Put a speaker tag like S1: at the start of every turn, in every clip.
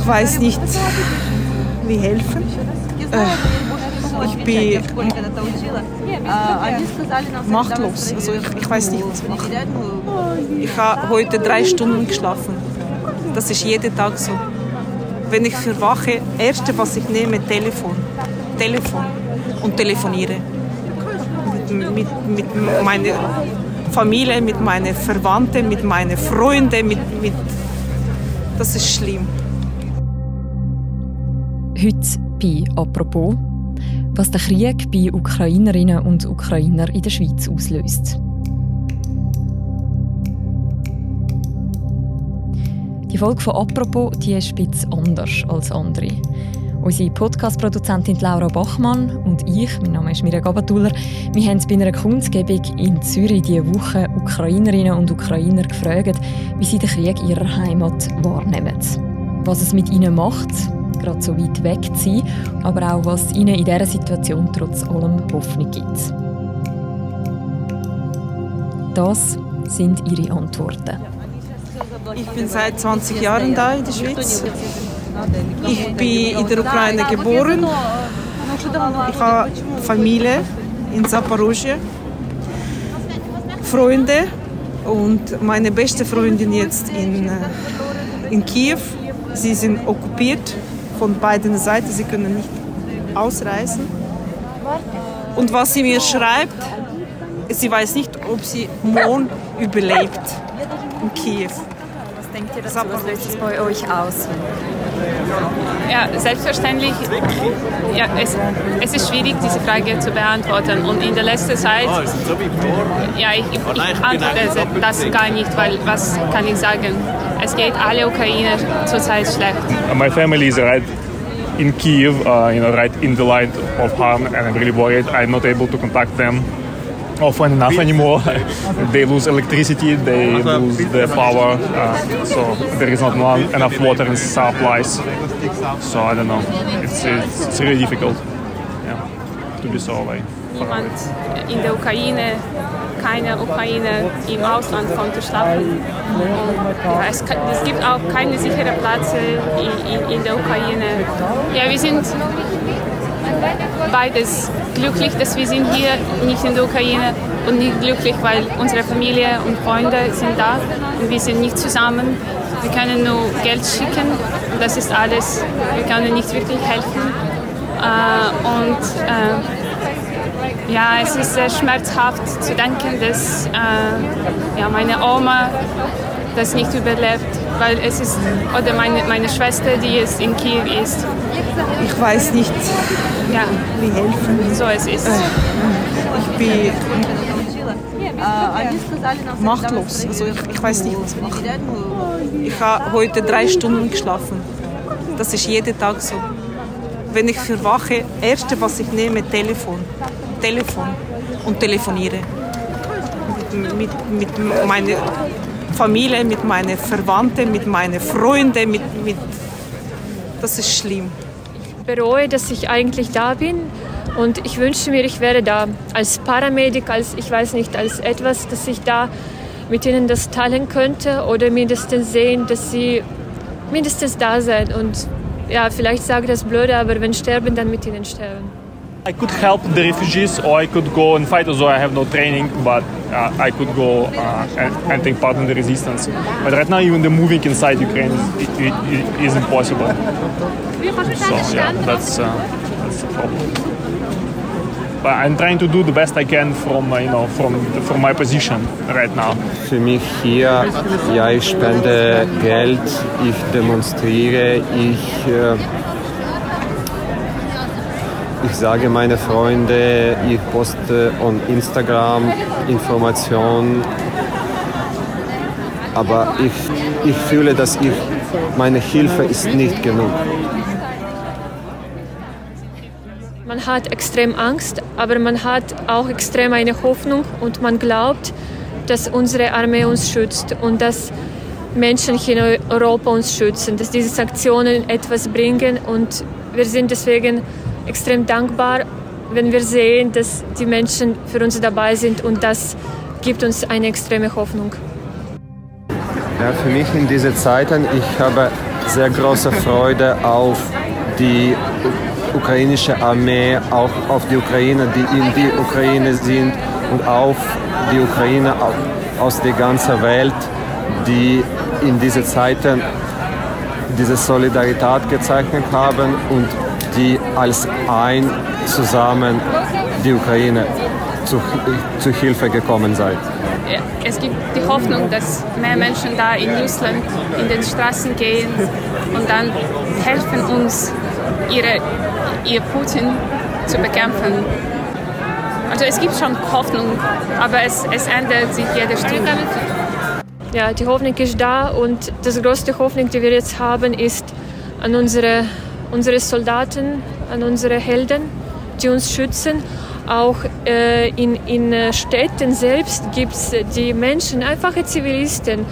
S1: Ich weiß nicht, wie helfen. Äh, ich bin machtlos. Also ich, ich weiß nicht, was ich mache. Ich habe heute drei Stunden geschlafen. Das ist jeden Tag so. Wenn ich verwache, erste, was ich nehme, Telefon. Telefon. Und telefoniere. Mit, mit, mit meiner Familie, mit meinen Verwandten, mit meinen Freunden, mit, mit das ist schlimm.
S2: Heute bei «Apropos», was der Krieg bei Ukrainerinnen und Ukrainern in der Schweiz auslöst. Die Folge von «Apropos» die ist bisschen anders als andere. Unsere Podcast-Produzentin Laura Bachmann und ich, mein Name ist Mirja Gabatuller, wir haben bei einer Kundgebung in Zürich diese Woche Ukrainerinnen und Ukrainer gefragt, wie sie den Krieg ihrer Heimat wahrnehmen. Was es mit ihnen macht, gerade so weit weg zu sein, aber auch was ihnen in dieser Situation trotz allem Hoffnung gibt. Das sind ihre Antworten.
S1: Ich bin seit 20 Jahren da in der Schweiz. Ich bin in der Ukraine geboren. Ich habe Familie in Zaporozhye, Freunde und meine beste Freundin jetzt in, äh, in Kiew. Sie sind okkupiert von beiden Seiten, sie können nicht ausreisen. Und was sie mir schreibt, sie weiß nicht, ob sie morgen überlebt in Kiew.
S2: Was denkt ihr dazu? Was löst es bei euch aus?
S3: Ja, selbstverständlich. Ja, es, es ist schwierig, diese Frage zu beantworten. Und in der letzten Zeit, ja, ich, ich, ich antworte das gar nicht, weil was kann ich sagen? Es geht alle Ukrainer zurzeit schlecht.
S4: My family is right in Kiev, uh, you know, right in the line of harm, and I'm really worried. I'm not able to contact them often enough anymore. they lose electricity, they lose their power, uh, so there is not enough water in supplies. So I don't know. It's, it's, it's really difficult yeah, to be so away.
S3: Niemand in der Ukraine, keine Ukraine im Ausland konnte schlafen. Und, ja, es, es, gibt auch keine sicheren Plätze in, in, in der Ukraine. Ja, wir sind beides glücklich, dass wir sind hier nicht in der Ukraine und nicht glücklich, weil unsere Familie und Freunde sind da und wir sind nicht zusammen. Wir können nur Geld schicken und das ist alles. Wir können nicht wirklich helfen. Äh, und äh, ja, es ist sehr schmerzhaft zu denken, dass äh, ja, meine Oma das nicht überlebt, weil es ist, oder meine, meine Schwester, die jetzt in Kiew ist.
S1: Ich weiß nicht,
S3: ja.
S1: wie helfen.
S3: So es ist.
S1: Ich bin machtlos. Also ich, ich weiß nicht, was ich mache. Ich habe heute drei Stunden geschlafen. Das ist jeden Tag so. Wenn ich verwache, erste, was ich nehme, Telefon. Telefon. Und telefoniere. Mit, mit, meiner Familie, mit meinen Verwandten, mit meinen Freunden. Mit, mit das ist schlimm.
S5: Ich bereue, dass ich eigentlich da bin. Und ich wünsche mir, ich wäre da als Paramedic, als ich weiß nicht, als etwas, dass ich da mit ihnen das teilen könnte oder mindestens sehen, dass sie mindestens da sind. Und ja, vielleicht sage ich das blöde, aber wenn sterben, dann mit ihnen sterben.
S4: I could help the refugees or I could go and fight, although I have no training, but uh, I could go uh, and, and, take part in the resistance. But right now, even the moving inside Ukraine is, it, it is impossible. So yeah, that's, uh, that's the problem. But I'm trying to do the best I can from, you know, from, from my position right now.
S6: Für mich hier, ja, ich spende Geld, ich demonstriere, ich äh, ich sage meine Freunde, ich poste on Instagram Informationen, aber ich, ich fühle, dass ich, meine Hilfe ist nicht genug.
S5: Man hat extrem Angst, aber man hat auch extrem eine Hoffnung und man glaubt, dass unsere Armee uns schützt und dass Menschen hier in Europa uns schützen, dass diese Sanktionen etwas bringen und wir sind deswegen extrem dankbar, wenn wir sehen, dass die Menschen für uns dabei sind und das gibt uns eine extreme Hoffnung.
S6: Ja, für mich in diesen Zeiten, ich habe sehr große Freude auf die ukrainische Armee, auch auf die Ukrainer, die in die Ukraine sind und auf die Ukrainer aus der ganzen Welt, die in diesen Zeiten diese Solidarität gezeichnet haben und die als ein zusammen die Ukraine zu, zu Hilfe gekommen sind.
S3: Es gibt die Hoffnung, dass mehr Menschen da in Russland in den Straßen gehen und dann helfen uns, ihre, ihr Putin zu bekämpfen. Also es gibt schon Hoffnung, aber es, es ändert sich jede Stunde.
S5: Ja, die Hoffnung ist da und das größte Hoffnung, die wir jetzt haben, ist an unsere, unsere Soldaten, an unsere Helden, die uns schützen. Auch äh, in, in Städten selbst gibt es die Menschen, einfache Zivilisten,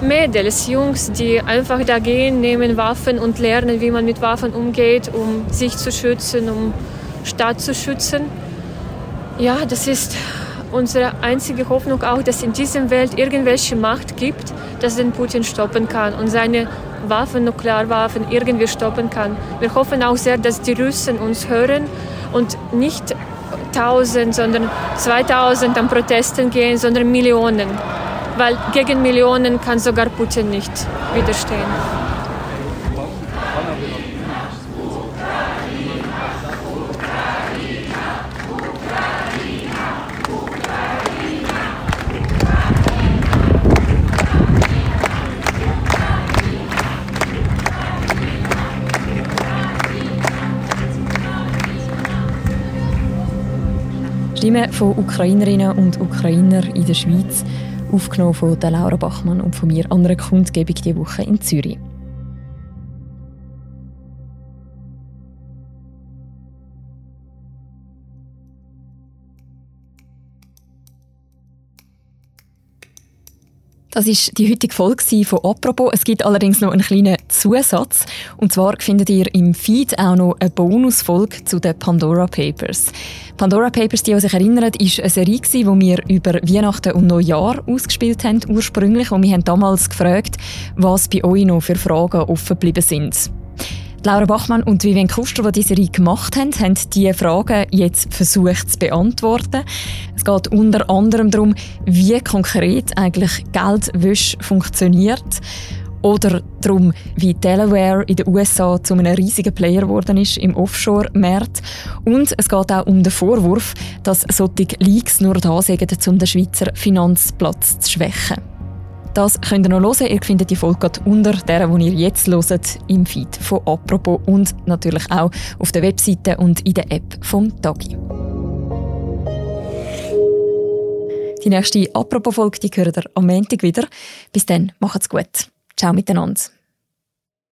S5: Mädels, Jungs, die einfach da gehen, nehmen Waffen und lernen, wie man mit Waffen umgeht, um sich zu schützen, um Stadt zu schützen. Ja, das ist unsere einzige Hoffnung auch, dass in dieser Welt irgendwelche Macht gibt, das den Putin stoppen kann und seine Waffen, Nuklearwaffen irgendwie stoppen kann. Wir hoffen auch sehr, dass die Russen uns hören und nicht 1000, sondern 2000 an Protesten gehen, sondern Millionen. Weil gegen Millionen kann sogar Putin nicht widerstehen.
S2: Stimmen von Ukrainerinnen und Ukrainern in der Schweiz, aufgenommen von Laura Bachmann und von mir an einer Kundgebung diese Woche in Zürich. Das ist die heutige Folge von «Apropos». Es gibt allerdings noch einen kleinen Zusatz. Und zwar findet ihr im Feed auch noch eine Bonusfolge zu den Pandora Papers. Pandora Papers, die sich erinnern, ist eine Serie, die wir über Weihnachten und Neujahr ausgespielt haben, ursprünglich. Und wir haben damals gefragt, was bei euch noch für Fragen offen geblieben sind. Laura Bachmann und Vivian Kuster, die diese Serie gemacht haben, haben diese Fragen jetzt versucht zu beantworten. Es geht unter anderem darum, wie konkret eigentlich Geldwäsche funktioniert oder darum, wie Delaware in den USA zu einem riesigen Player geworden ist im Offshore-Markt. Und es geht auch um den Vorwurf, dass solche Leaks nur da sind, um den Schweizer Finanzplatz zu schwächen. Das könnt ihr noch hören. Ihr findet die Folge unter der, die ihr jetzt hört, im Feed von «Apropos» und natürlich auch auf der Webseite und in der App vom Tagi. Die nächste «Apropos»-Folge hört ihr am Montag wieder. Bis dann, macht's gut. Ciao miteinander.